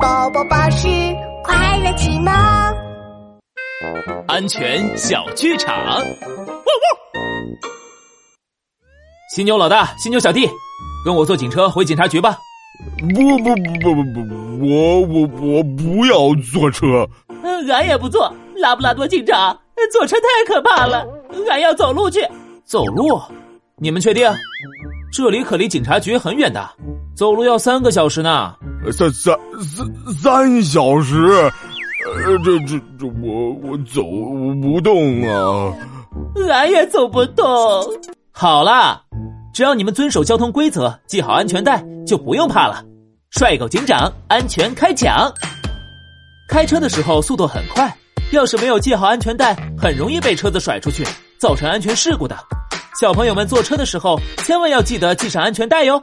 宝宝巴士快乐启蒙，安全小剧场。汪汪！犀牛老大，犀牛小弟，跟我坐警车回警察局吧。不不不不不不，我我我不要坐车。嗯，俺也不坐。拉布拉多警长，坐车太可怕了，俺要走路去。走路？你们确定？这里可离警察局很远的，走路要三个小时呢。三三三三小时？呃，这这这，我我走不动啊！俺也走不动。好啦，只要你们遵守交通规则，系好安全带，就不用怕了。帅狗警长，安全开讲。开车的时候速度很快，要是没有系好安全带，很容易被车子甩出去，造成安全事故的。小朋友们坐车的时候，千万要记得系上安全带哟。汪